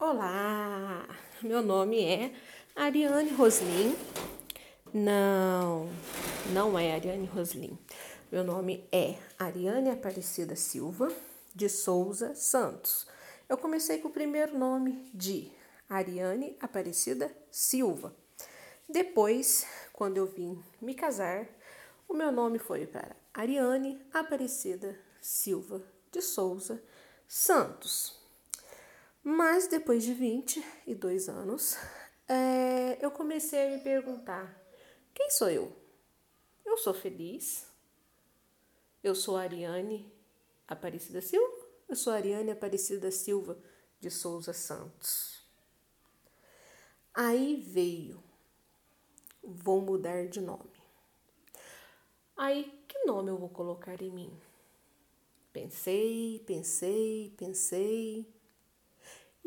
Olá, meu nome é Ariane Roslin. Não, não é Ariane Roslin. Meu nome é Ariane Aparecida Silva de Souza Santos. Eu comecei com o primeiro nome de Ariane Aparecida Silva. Depois, quando eu vim me casar, o meu nome foi para Ariane Aparecida Silva de Souza Santos. Mas depois de 22 anos, é, eu comecei a me perguntar: quem sou eu? Eu sou feliz? Eu sou Ariane Aparecida Silva? Eu sou Ariane Aparecida Silva de Souza Santos. Aí veio, vou mudar de nome. Aí, que nome eu vou colocar em mim? Pensei, pensei, pensei.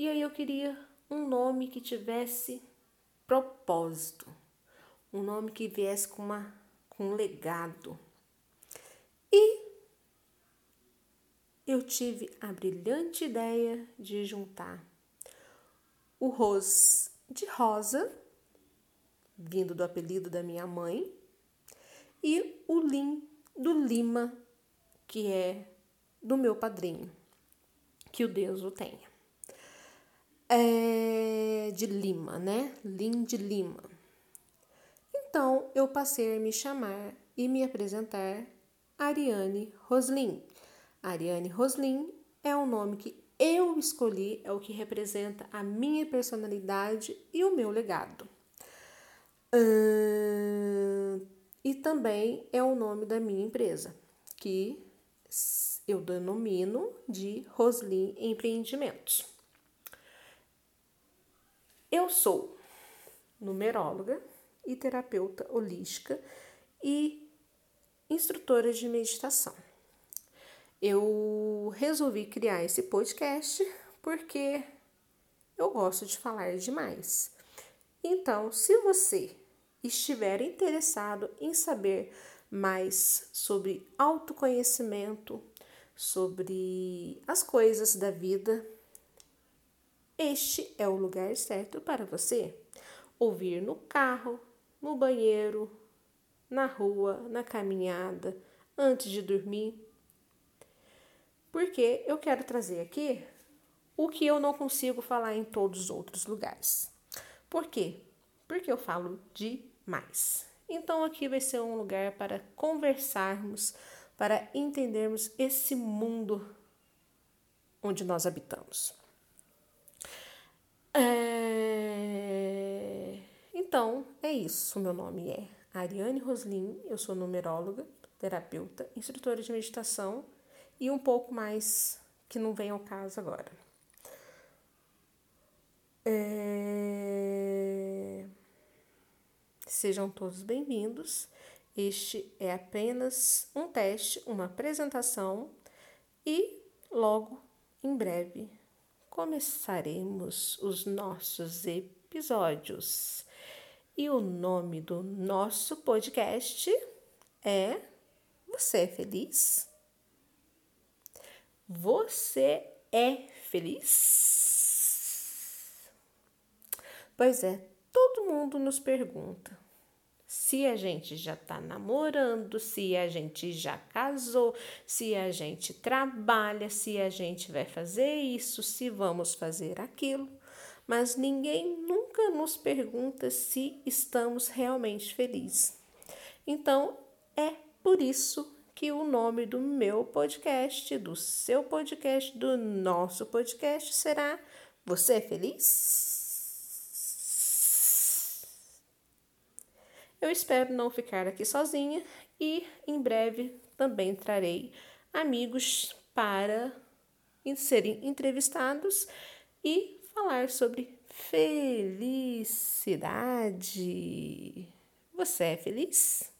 E aí eu queria um nome que tivesse propósito, um nome que viesse com, uma, com um legado. E eu tive a brilhante ideia de juntar o Ros de Rosa, vindo do apelido da minha mãe, e o Lim do Lima, que é do meu padrinho. Que o Deus o tenha é, de Lima, né? Lim de Lima. Então eu passei a me chamar e me apresentar Ariane Roslin. Ariane Roslin é o nome que eu escolhi, é o que representa a minha personalidade e o meu legado. Hum, e também é o nome da minha empresa, que eu denomino de Roslin Empreendimentos. Eu sou numeróloga e terapeuta holística e instrutora de meditação. Eu resolvi criar esse podcast porque eu gosto de falar demais. Então, se você estiver interessado em saber mais sobre autoconhecimento, sobre as coisas da vida, este é o lugar certo para você. Ouvir no carro, no banheiro, na rua, na caminhada, antes de dormir. Porque eu quero trazer aqui o que eu não consigo falar em todos os outros lugares. Por quê? Porque eu falo demais. Então aqui vai ser um lugar para conversarmos, para entendermos esse mundo onde nós habitamos. É... Então, é isso. Meu nome é Ariane Roslin, eu sou numeróloga, terapeuta, instrutora de meditação e um pouco mais que não vem ao caso agora. É... Sejam todos bem-vindos. Este é apenas um teste, uma apresentação e logo em breve começaremos os nossos episódios. E o nome do nosso podcast é Você é feliz? Você é feliz? Pois é, todo mundo nos pergunta se a gente já está namorando, se a gente já casou, se a gente trabalha, se a gente vai fazer isso, se vamos fazer aquilo, mas ninguém nunca nos pergunta se estamos realmente felizes. Então, é por isso que o nome do meu podcast, do seu podcast, do nosso podcast será Você é feliz? Eu espero não ficar aqui sozinha e em breve também trarei amigos para serem entrevistados e falar sobre felicidade. Você é feliz?